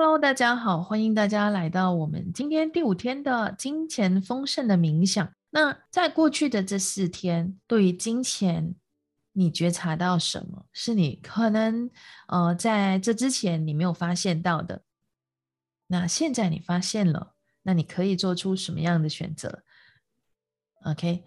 Hello，大家好，欢迎大家来到我们今天第五天的金钱丰盛的冥想。那在过去的这四天，对于金钱，你觉察到什么是你可能呃在这之前你没有发现到的？那现在你发现了，那你可以做出什么样的选择？OK，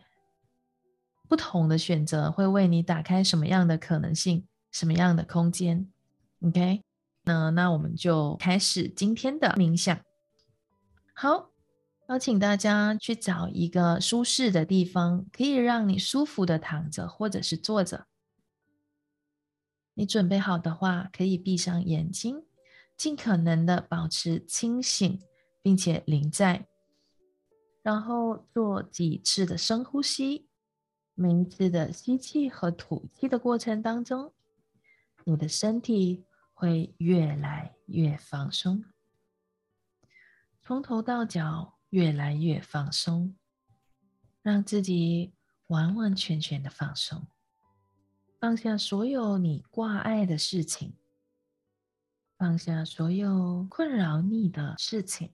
不同的选择会为你打开什么样的可能性，什么样的空间？OK。那那我们就开始今天的冥想。好，邀请大家去找一个舒适的地方，可以让你舒服的躺着或者是坐着。你准备好的话，可以闭上眼睛，尽可能的保持清醒，并且临在。然后做几次的深呼吸，每一次的吸气和吐气的过程当中，你的身体。会越来越放松，从头到脚越来越放松，让自己完完全全的放松，放下所有你挂碍的事情，放下所有困扰你的事情。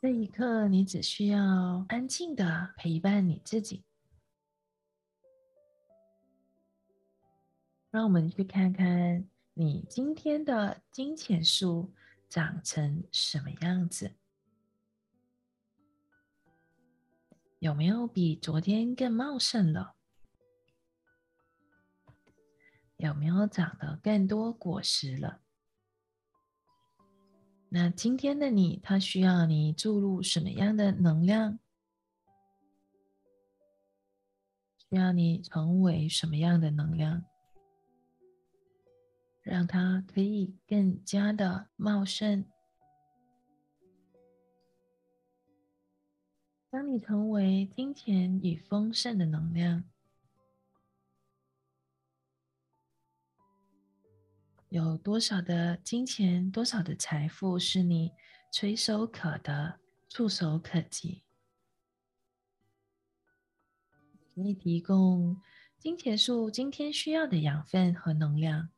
这一刻，你只需要安静的陪伴你自己。让我们去看看你今天的金钱树长成什么样子，有没有比昨天更茂盛了？有没有长得更多果实了？那今天的你，它需要你注入什么样的能量？需要你成为什么样的能量？让它可以更加的茂盛。当你成为金钱与丰盛的能量，有多少的金钱、多少的财富是你垂手可得、触手可及？你提供金钱树今天需要的养分和能量。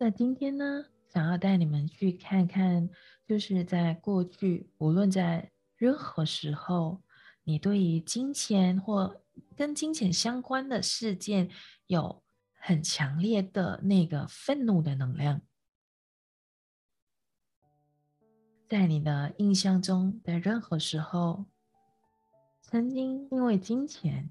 那今天呢，想要带你们去看看，就是在过去，无论在任何时候，你对于金钱或跟金钱相关的事件，有很强烈的那个愤怒的能量，在你的印象中的任何时候，曾经因为金钱，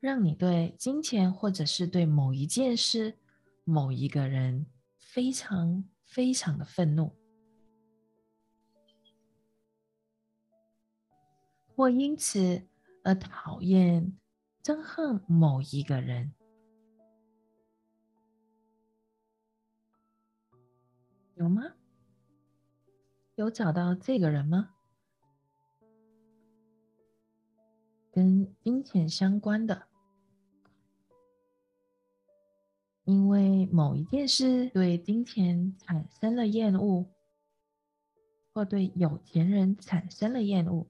让你对金钱或者是对某一件事。某一个人非常非常的愤怒，或因此而讨厌、憎恨某一个人，有吗？有找到这个人吗？跟金钱相关的？因为某一件事对金钱产生了厌恶，或对有钱人产生了厌恶。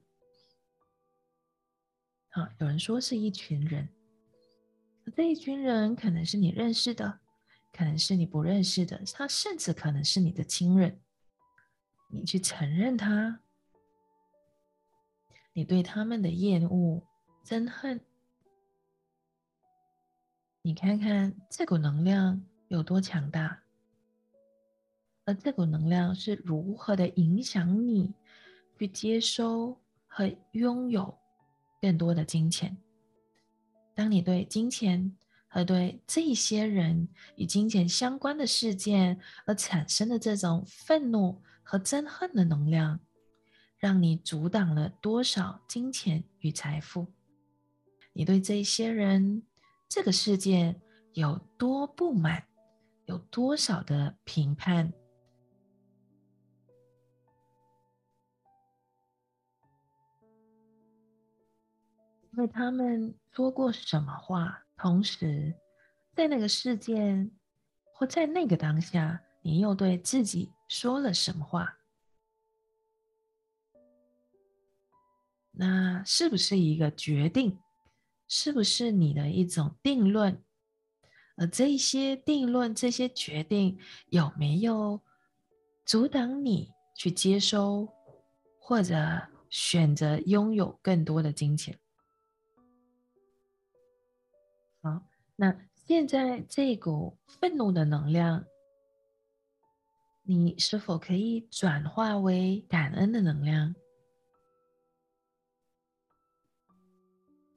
好，有人说是一群人，这一群人可能是你认识的，可能是你不认识的，他甚至可能是你的亲人。你去承认他，你对他们的厌恶、憎恨。你看看这股能量有多强大，而这股能量是如何的影响你去接收和拥有更多的金钱。当你对金钱和对这些人与金钱相关的事件而产生的这种愤怒和憎恨的能量，让你阻挡了多少金钱与财富？你对这些人。这个世界有多不满，有多少的评判？因为他们说过什么话？同时，在那个事件或在那个当下，你又对自己说了什么话？那是不是一个决定？是不是你的一种定论？而这些定论、这些决定有没有阻挡你去接收或者选择拥有更多的金钱？好，那现在这股愤怒的能量，你是否可以转化为感恩的能量？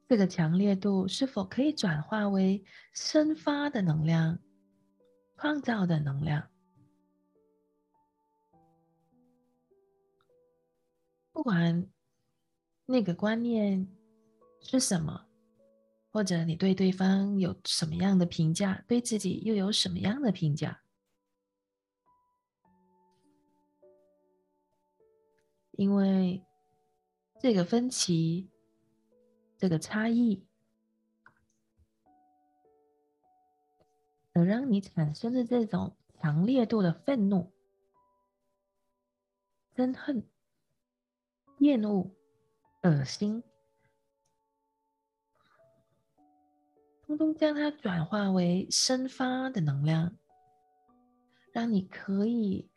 这个强烈度是否可以转化为生发的能量、创造的能量？不管那个观念是什么，或者你对对方有什么样的评价，对自己又有什么样的评价？因为这个分歧。这个差异，而让你产生的这种强烈度的愤怒、憎恨、厌恶、恶心，通通将它转化为生发的能量，让你可以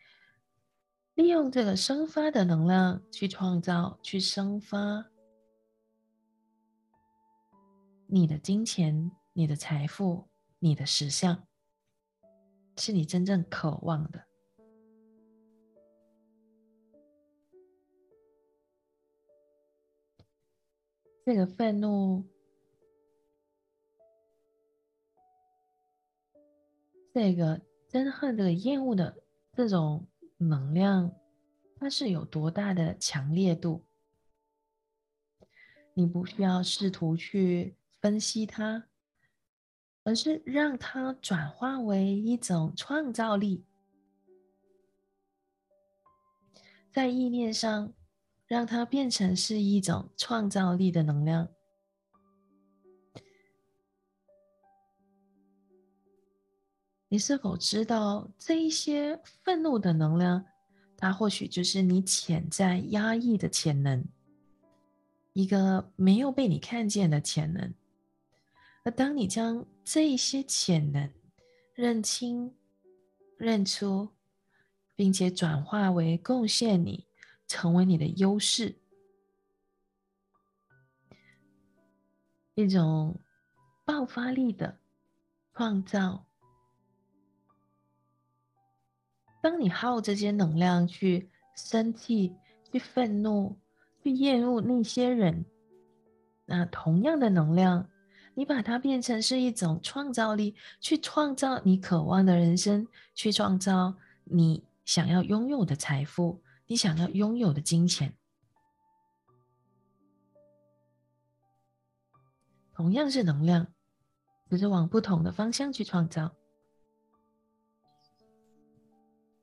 利用这个生发的能量去创造、去生发。你的金钱、你的财富、你的实相，是你真正渴望的。这个愤怒，这个憎恨、这个厌恶的这种能量，它是有多大的强烈度？你不需要试图去。分析它，而是让它转化为一种创造力，在意念上，让它变成是一种创造力的能量。你是否知道这一些愤怒的能量，它或许就是你潜在压抑的潜能，一个没有被你看见的潜能。而当你将这一些潜能认清、认出，并且转化为贡献你、成为你的优势，一种爆发力的创造。当你耗这些能量去生气、去愤怒、去厌恶那些人，那同样的能量。你把它变成是一种创造力，去创造你渴望的人生，去创造你想要拥有的财富，你想要拥有的金钱。同样是能量，只是往不同的方向去创造。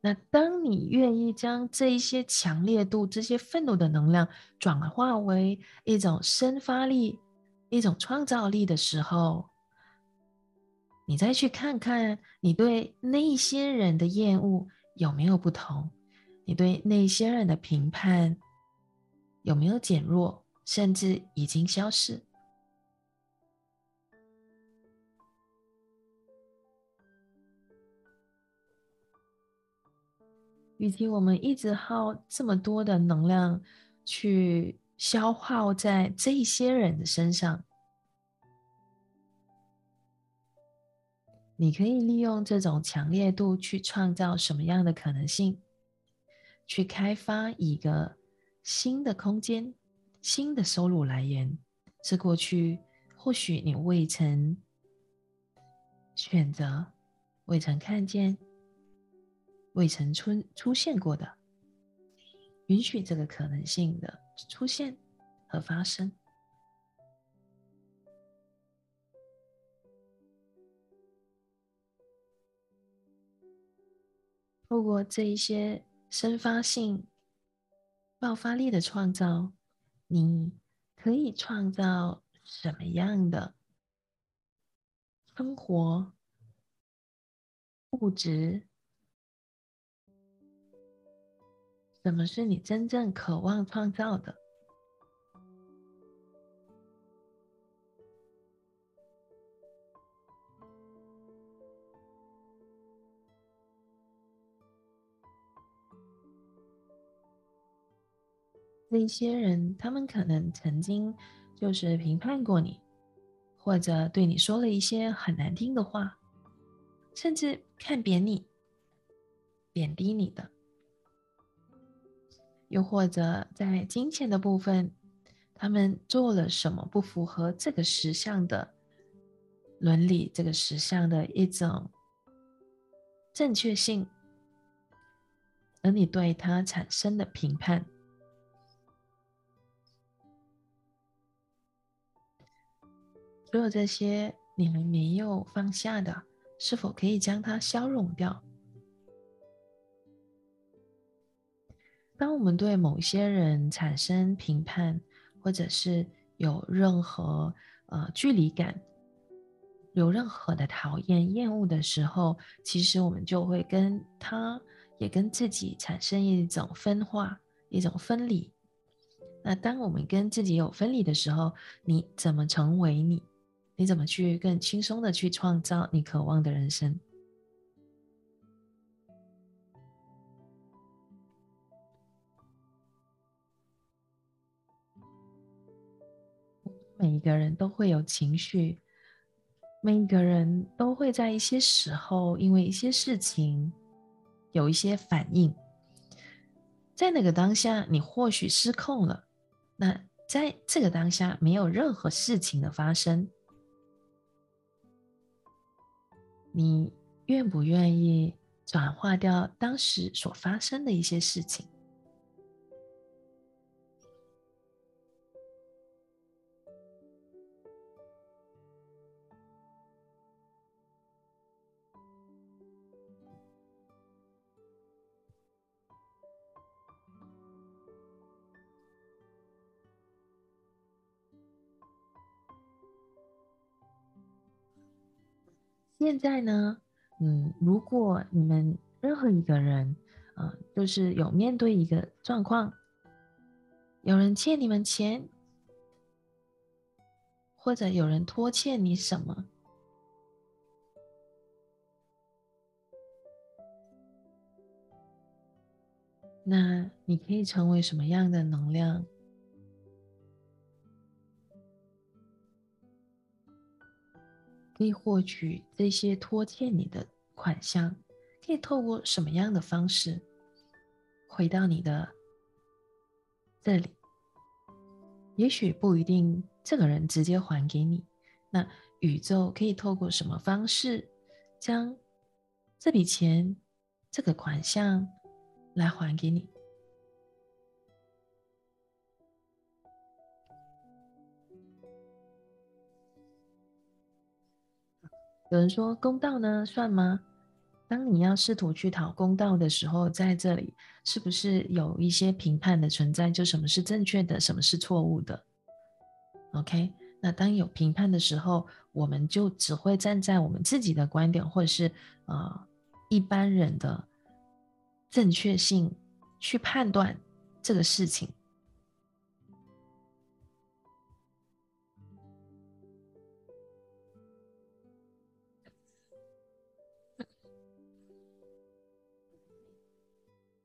那当你愿意将这一些强烈度、这些愤怒的能量转化为一种生发力。一种创造力的时候，你再去看看你对那些人的厌恶有没有不同，你对那些人的评判有没有减弱，甚至已经消失。与其我们一直耗这么多的能量去。消耗在这些人的身上，你可以利用这种强烈度去创造什么样的可能性？去开发一个新的空间、新的收入来源，是过去或许你未曾选择、未曾看见、未曾出出现过的，允许这个可能性的。出现和发生，透过这一些生发性、爆发力的创造，你可以创造什么样的生活、物质？什么是你真正渴望创造的？那些人他们可能曾经就是评判过你或者对你说了一些很难听的话甚至看扁你贬低你的。又或者在金钱的部分，他们做了什么不符合这个实相的伦理、这个实相的一种正确性，而你对他产生的评判。所有这些你们没有放下的，是否可以将它消融掉？当我们对某些人产生评判，或者是有任何呃距离感，有任何的讨厌、厌恶的时候，其实我们就会跟他，也跟自己产生一种分化、一种分离。那当我们跟自己有分离的时候，你怎么成为你？你怎么去更轻松的去创造你渴望的人生？每一个人都会有情绪，每一个人都会在一些时候因为一些事情有一些反应，在那个当下你或许失控了，那在这个当下没有任何事情的发生。你愿不愿意转化掉当时所发生的一些事情？现在呢，嗯，如果你们任何一个人，啊，就是有面对一个状况，有人欠你们钱，或者有人拖欠你什么，那你可以成为什么样的能量？可以获取这些拖欠你的款项，可以透过什么样的方式回到你的这里？也许不一定，这个人直接还给你。那宇宙可以透过什么方式将这笔钱、这个款项来还给你？有人说公道呢，算吗？当你要试图去讨公道的时候，在这里是不是有一些评判的存在？就什么是正确的，什么是错误的？OK，那当有评判的时候，我们就只会站在我们自己的观点，或者是呃一般人的正确性去判断这个事情。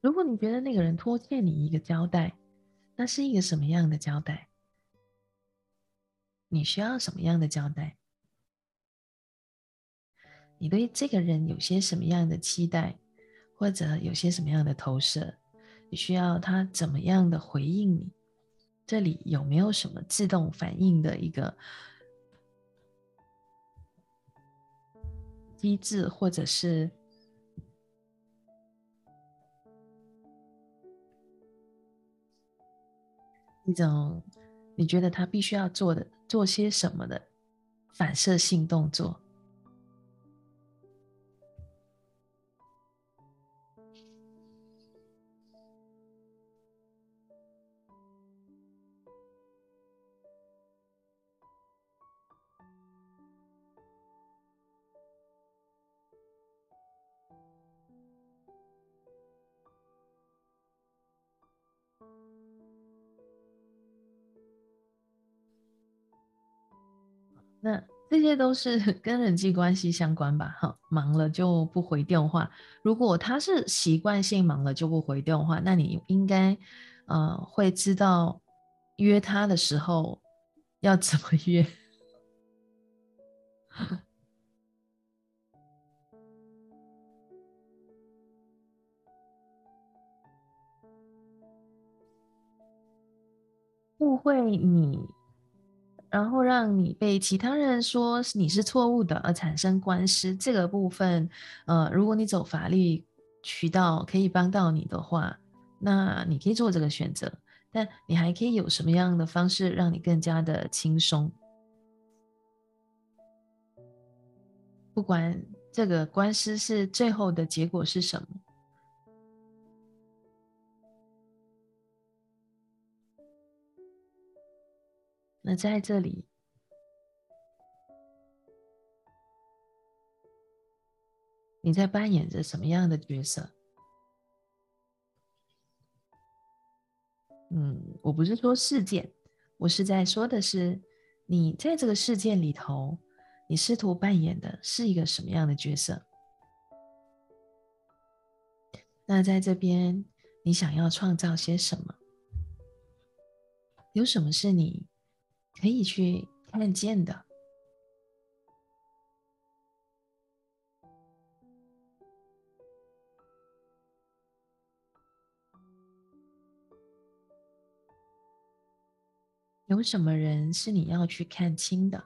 如果你觉得那个人拖欠你一个交代，那是一个什么样的交代？你需要什么样的交代？你对这个人有些什么样的期待，或者有些什么样的投射？你需要他怎么样的回应你？这里有没有什么自动反应的一个机制，或者是？一种你觉得他必须要做的、做些什么的反射性动作。这都是 跟人际关系相关吧？哈，忙了就不回电话。如果他是习惯性忙了就不回电话，那你应该呃，会知道约他的时候要怎么约。误会你，然后让你被其他人说你是错误的，而产生官司这个部分，呃，如果你走法律渠道可以帮到你的话，那你可以做这个选择。但你还可以有什么样的方式让你更加的轻松？不管这个官司是最后的结果是什么。那在这里，你在扮演着什么样的角色？嗯，我不是说事件，我是在说的是你在这个事件里头，你试图扮演的是一个什么样的角色？那在这边，你想要创造些什么？有什么是你？可以去看见的，有什么人是你要去看清的？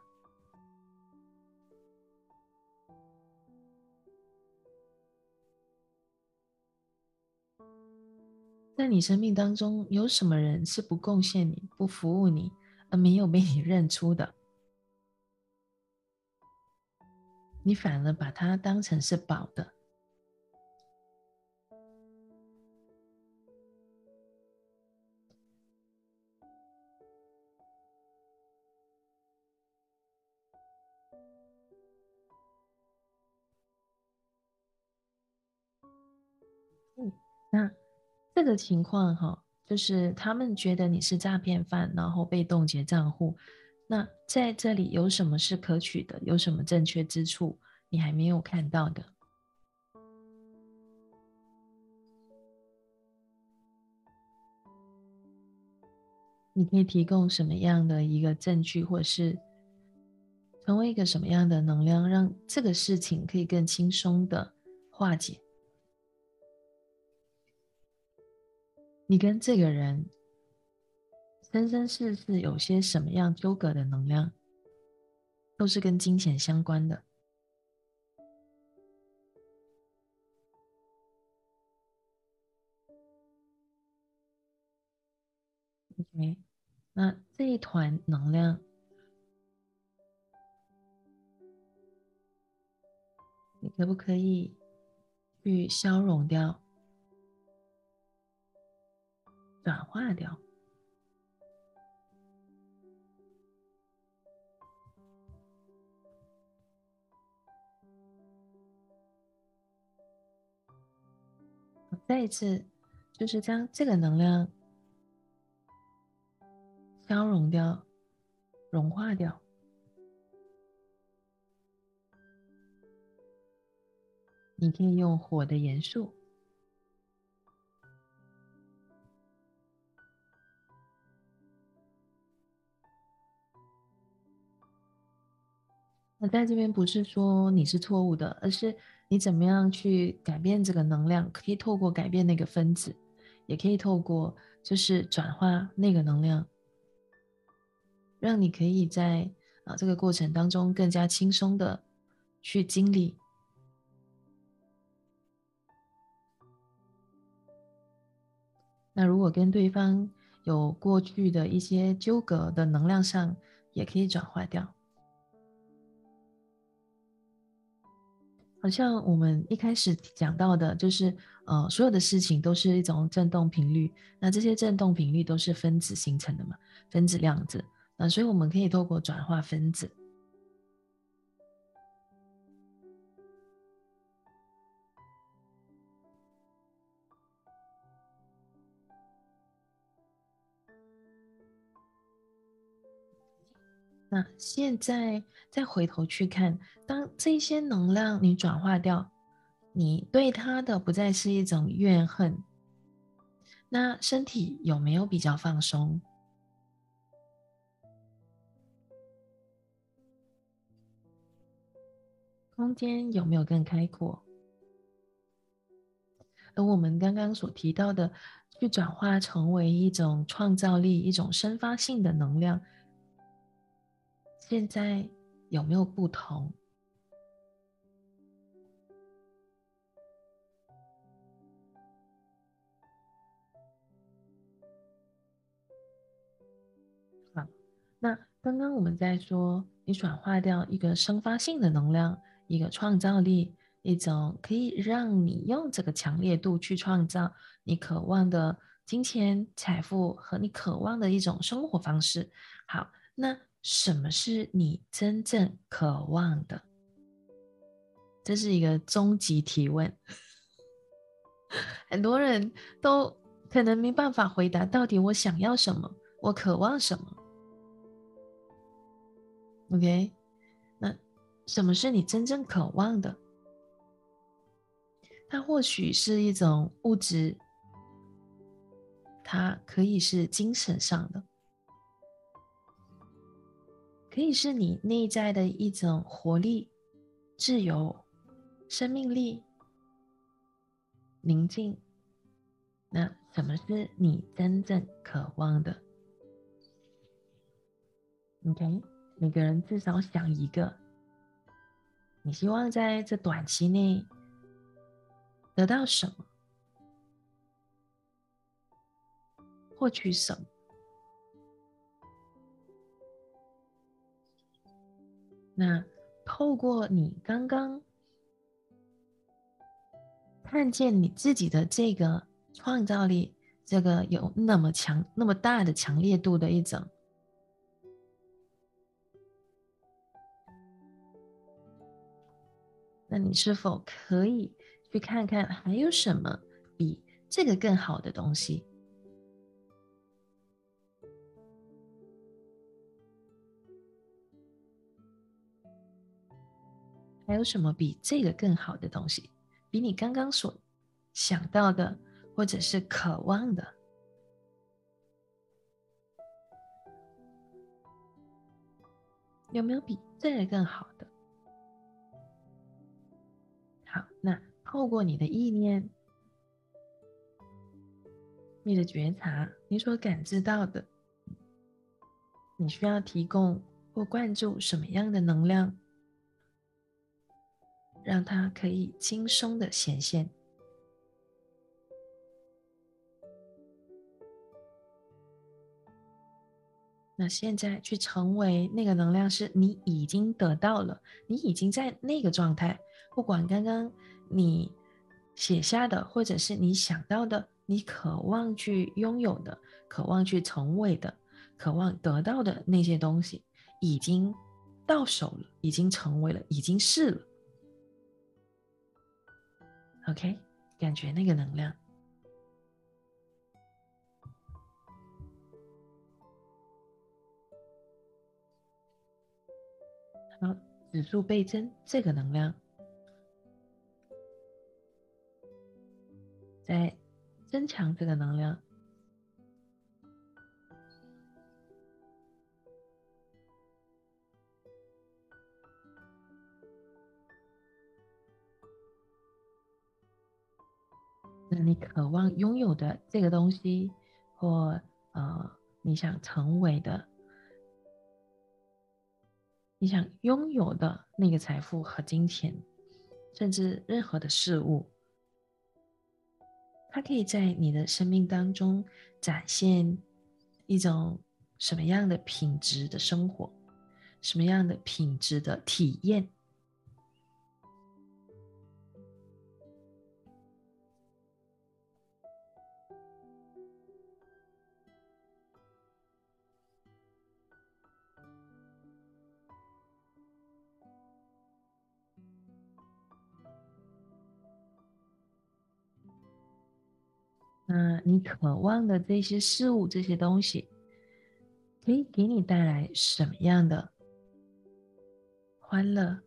在你生命当中，有什么人是不贡献你、不服务你？而没有被你认出的，你反而把它当成是宝的。嗯，那这个情况哈。就是他们觉得你是诈骗犯，然后被冻结账户。那在这里有什么是可取的？有什么正确之处？你还没有看到的？你可以提供什么样的一个证据，或是成为一个什么样的能量，让这个事情可以更轻松的化解？你跟这个人生生世世有些什么样纠葛的能量，都是跟金钱相关的。OK，那这一团能量，你可不可以去消融掉？转化掉。再一次，就是将这个能量消融掉、融化掉。你可以用火的元素。在这边不是说你是错误的，而是你怎么样去改变这个能量，可以透过改变那个分子，也可以透过就是转化那个能量，让你可以在啊这个过程当中更加轻松的去经历。那如果跟对方有过去的一些纠葛的能量上，也可以转化掉。像我们一开始讲到的，就是呃，所有的事情都是一种振动频率，那这些振动频率都是分子形成的嘛，分子量子，那所以我们可以透过转化分子。那现在再回头去看，当这些能量你转化掉，你对他的不再是一种怨恨，那身体有没有比较放松？空间有没有更开阔？而我们刚刚所提到的，去转化成为一种创造力、一种生发性的能量，现在有没有不同？好，那刚刚我们在说，你转化掉一个生发性的能量，一个创造力。一种可以让你用这个强烈度去创造你渴望的金钱、财富和你渴望的一种生活方式。好，那什么是你真正渴望的？这是一个终极提问，很多人都可能没办法回答。到底我想要什么？我渴望什么？OK，那什么是你真正渴望的？它或许是一种物质，它可以是精神上的，可以是你内在的一种活力、自由、生命力、宁静。那什么是你真正渴望的？OK，每个人至少想一个，你希望在这短期内。得到什么？获取什么？那透过你刚刚看见你自己的这个创造力，这个有那么强、那么大的强烈度的一种，那你是否可以？去看看还有什么比这个更好的东西？还有什么比这个更好的东西？比你刚刚所想到的，或者是渴望的，有没有比这个更好的？好，那。透过你的意念、你的觉察、你所感知到的，你需要提供或灌注什么样的能量，让它可以轻松的显现？那现在去成为那个能量，是你已经得到了，你已经在那个状态，不管刚刚。你写下的，或者是你想到的，你渴望去拥有的，渴望去成为的，渴望得到的那些东西，已经到手了，已经成为了，已经是了。OK，感觉那个能量，好，指数倍增，这个能量。在增强这个能量。那你渴望拥有的这个东西，或呃，你想成为的，你想拥有的那个财富和金钱，甚至任何的事物。它可以在你的生命当中展现一种什么样的品质的生活，什么样的品质的体验？那你渴望的这些事物、这些东西，可以给你带来什么样的欢乐？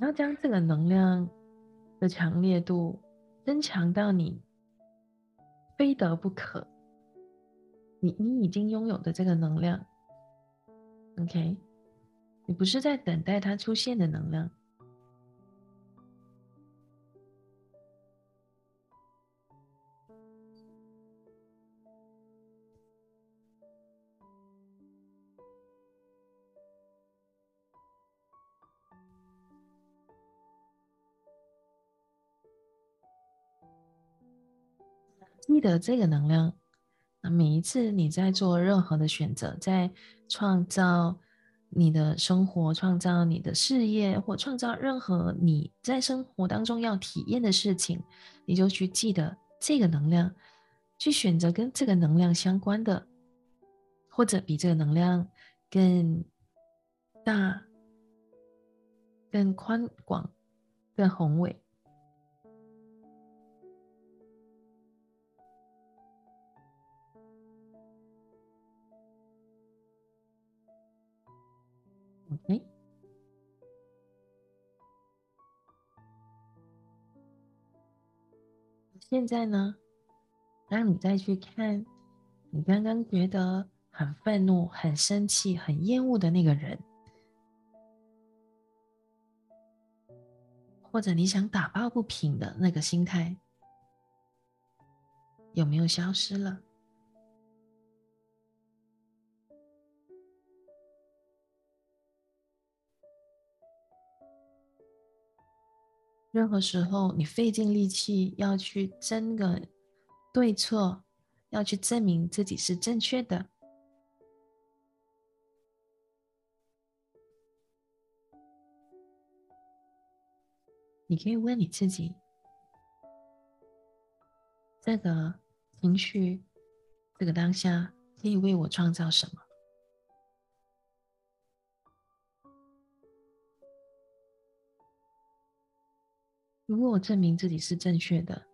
你要将这个能量的强烈度增强到你非得不可，你你已经拥有的这个能量，OK，你不是在等待它出现的能量。记得这个能量，那每一次你在做任何的选择，在创造你的生活、创造你的事业，或创造任何你在生活当中要体验的事情，你就去记得这个能量，去选择跟这个能量相关的，或者比这个能量更大、更宽广、更宏伟。OK，现在呢，让你再去看你刚刚觉得很愤怒、很生气、很厌恶的那个人，或者你想打抱不平的那个心态，有没有消失了？任何时候，你费尽力气要去争个对错，要去证明自己是正确的，你可以问你自己：这个情绪，这个当下，可以为我创造什么？如果我证明自己是正确的，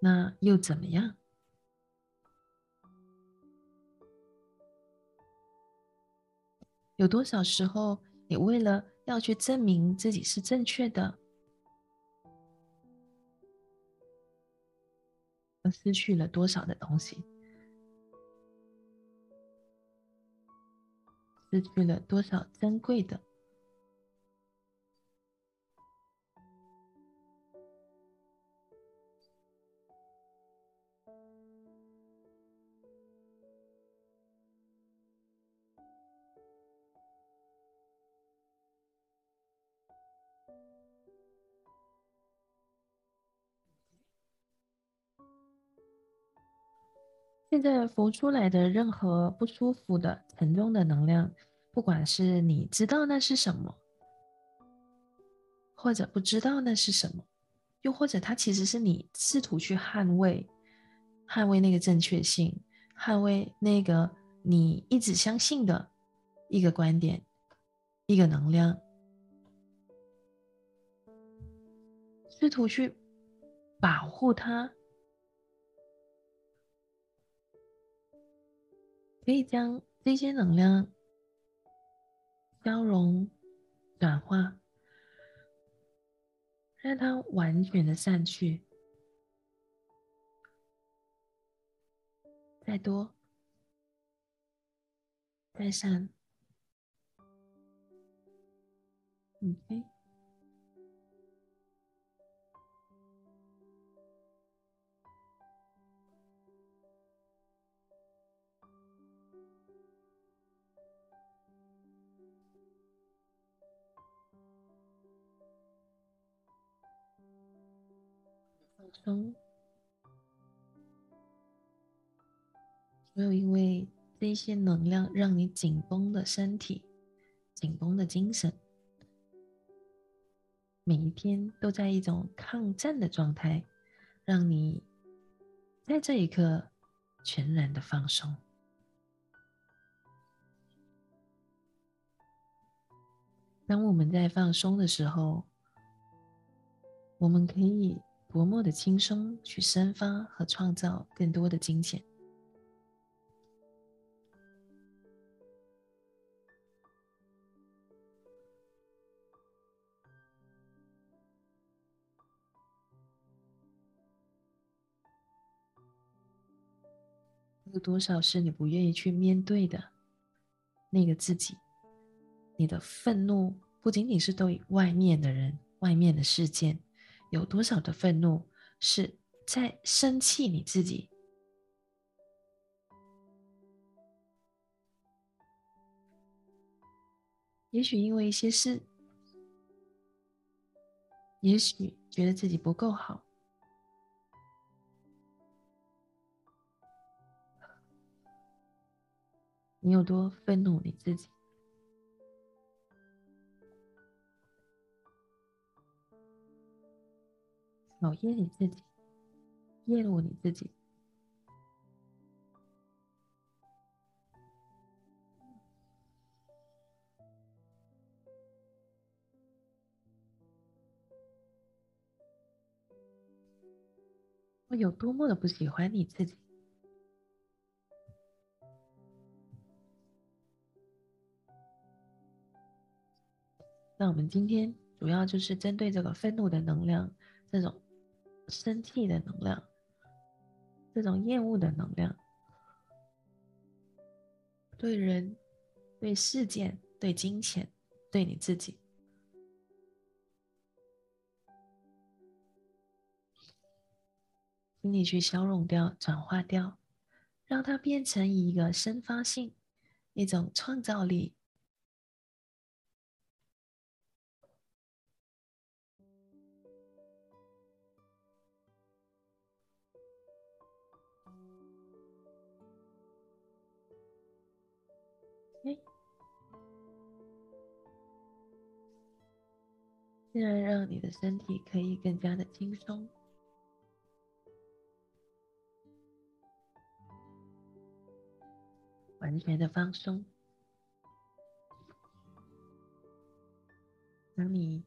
那又怎么样？有多少时候，你为了要去证明自己是正确的，而失去了多少的东西？失去了多少珍贵的？现在浮出来的任何不舒服的、沉重的能量，不管是你知道那是什么，或者不知道那是什么，又或者它其实是你试图去捍卫、捍卫那个正确性、捍卫那个你一直相信的一个观点、一个能量，试图去保护它。可以将这些能量消融、转化，让它完全的散去。再多，再散，OK。松，所有因为这些能量让你紧绷的身体、紧绷的精神，每一天都在一种抗战的状态，让你在这一刻全然的放松。当我们在放松的时候，我们可以。多么的轻松去生发和创造更多的金钱。有多少是你不愿意去面对的？那个自己，你的愤怒不仅仅是对外面的人，外面的事件。有多少的愤怒是在生气你自己？也许因为一些事，也许觉得自己不够好。你有多愤怒你自己？讨厌你自己，厌恶你自己。我有多么的不喜欢你自己？那我们今天主要就是针对这个愤怒的能量，这种生气的能量，这种厌恶的能量，对人、对事件、对金钱、对你自己。请你去消融掉、转化掉，让它变成一个生发性、一种创造力。现在让你的身体可以更加的轻松。完全的放松。当你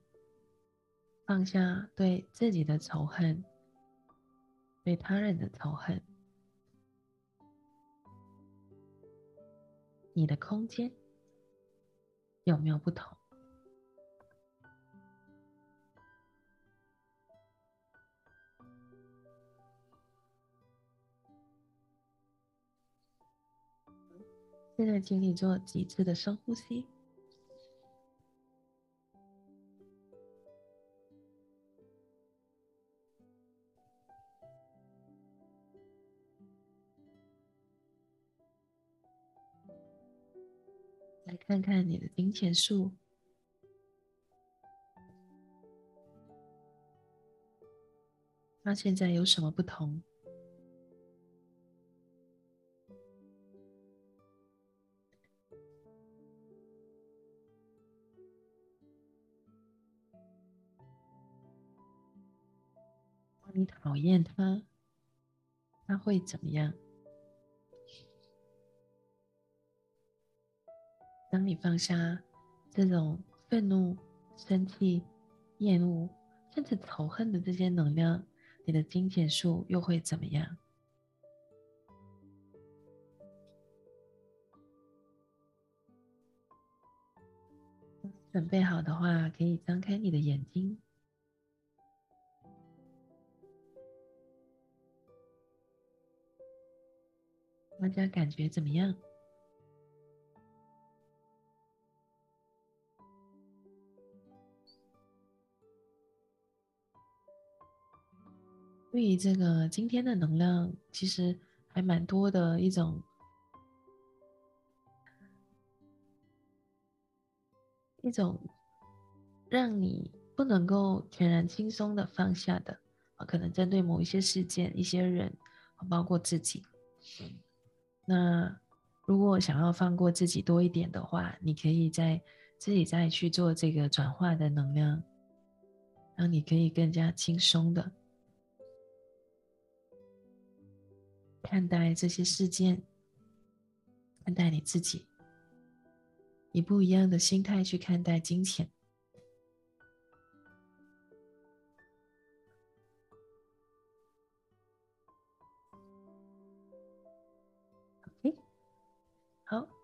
放下对自己的仇恨，对他人的仇恨，你的空间有没有不同？现在，请你做几次的深呼吸，来看看你的金钱树，它现在有什么不同？你讨厌他，他会怎么样？当你放下这种愤怒、生气、厌恶，甚至仇恨的这些能量，你的金钱树又会怎么样？准备好的话，可以张开你的眼睛。大家感觉怎么样？对于这个今天的能量，其实还蛮多的一种，一种让你不能够全然轻松的放下的啊，可能针对某一些事件、一些人，包括自己。那如果想要放过自己多一点的话，你可以在自己再去做这个转化的能量，让你可以更加轻松的看待这些事件，看待你自己，以不一样的心态去看待金钱。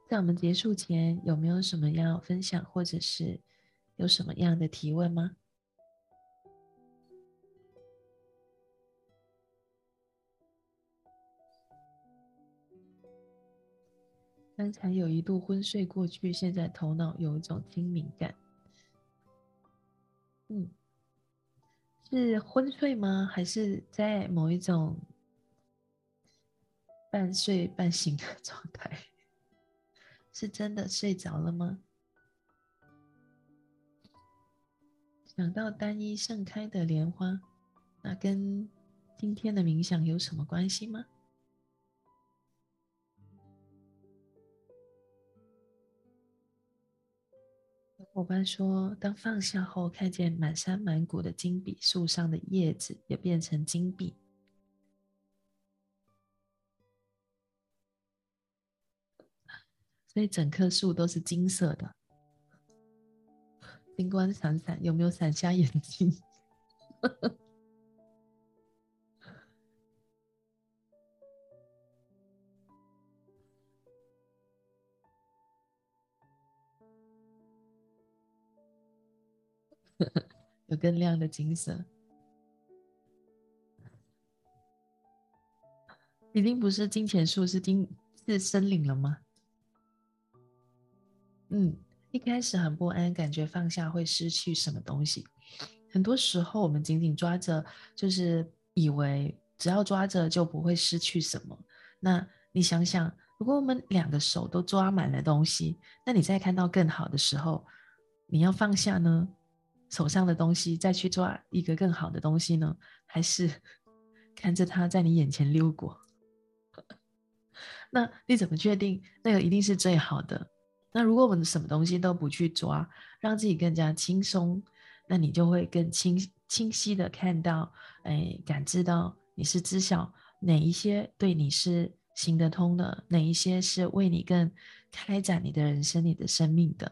在我们结束前，有没有什么要分享，或者是有什么样的提问吗？刚才有一度昏睡过去，现在头脑有一种清明感。嗯，是昏睡吗？还是在某一种半睡半醒的状态？是真的睡着了吗？想到单一盛开的莲花，那跟今天的冥想有什么关系吗？伙伴说，当放下后，看见满山满谷的金币，树上的叶子也变成金币，所以整棵树都是金色的。金光闪闪，有没有闪瞎眼睛？有更亮的金色，已经不是金钱树，是金是森林了吗？嗯。一开始很不安，感觉放下会失去什么东西。很多时候，我们紧紧抓着，就是以为只要抓着就不会失去什么。那你想想，如果我们两个手都抓满了东西，那你再看到更好的时候，你要放下呢？手上的东西再去抓一个更好的东西呢？还是 看着它在你眼前溜过？那你怎么确定那个一定是最好的？那如果我们什么东西都不去抓，让自己更加轻松，那你就会更清清晰的看到，哎，感知到你是知晓哪一些对你是行得通的，哪一些是为你更开展你的人生、你的生命的。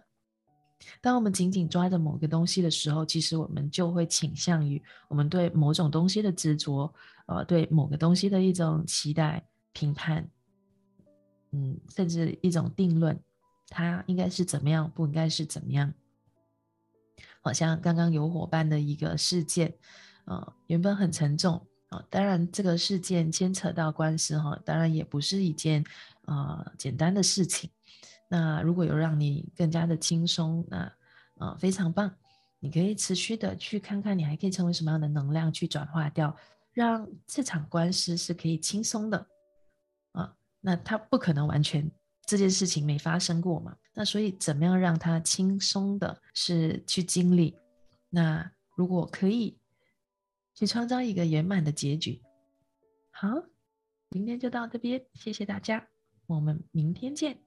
当我们紧紧抓着某个东西的时候，其实我们就会倾向于我们对某种东西的执着，呃，对某个东西的一种期待、评判，嗯，甚至一种定论。他应该是怎么样，不应该是怎么样？好像刚刚有伙伴的一个事件，呃，原本很沉重啊。当然，这个事件牵扯到官司哈，当然也不是一件呃简单的事情。那如果有让你更加的轻松，那呃非常棒。你可以持续的去看看，你还可以成为什么样的能量去转化掉，让这场官司是可以轻松的啊。那他不可能完全。这件事情没发生过嘛？那所以怎么样让他轻松的是去经历？那如果可以去创造一个圆满的结局，好，明天就到这边，谢谢大家，我们明天见。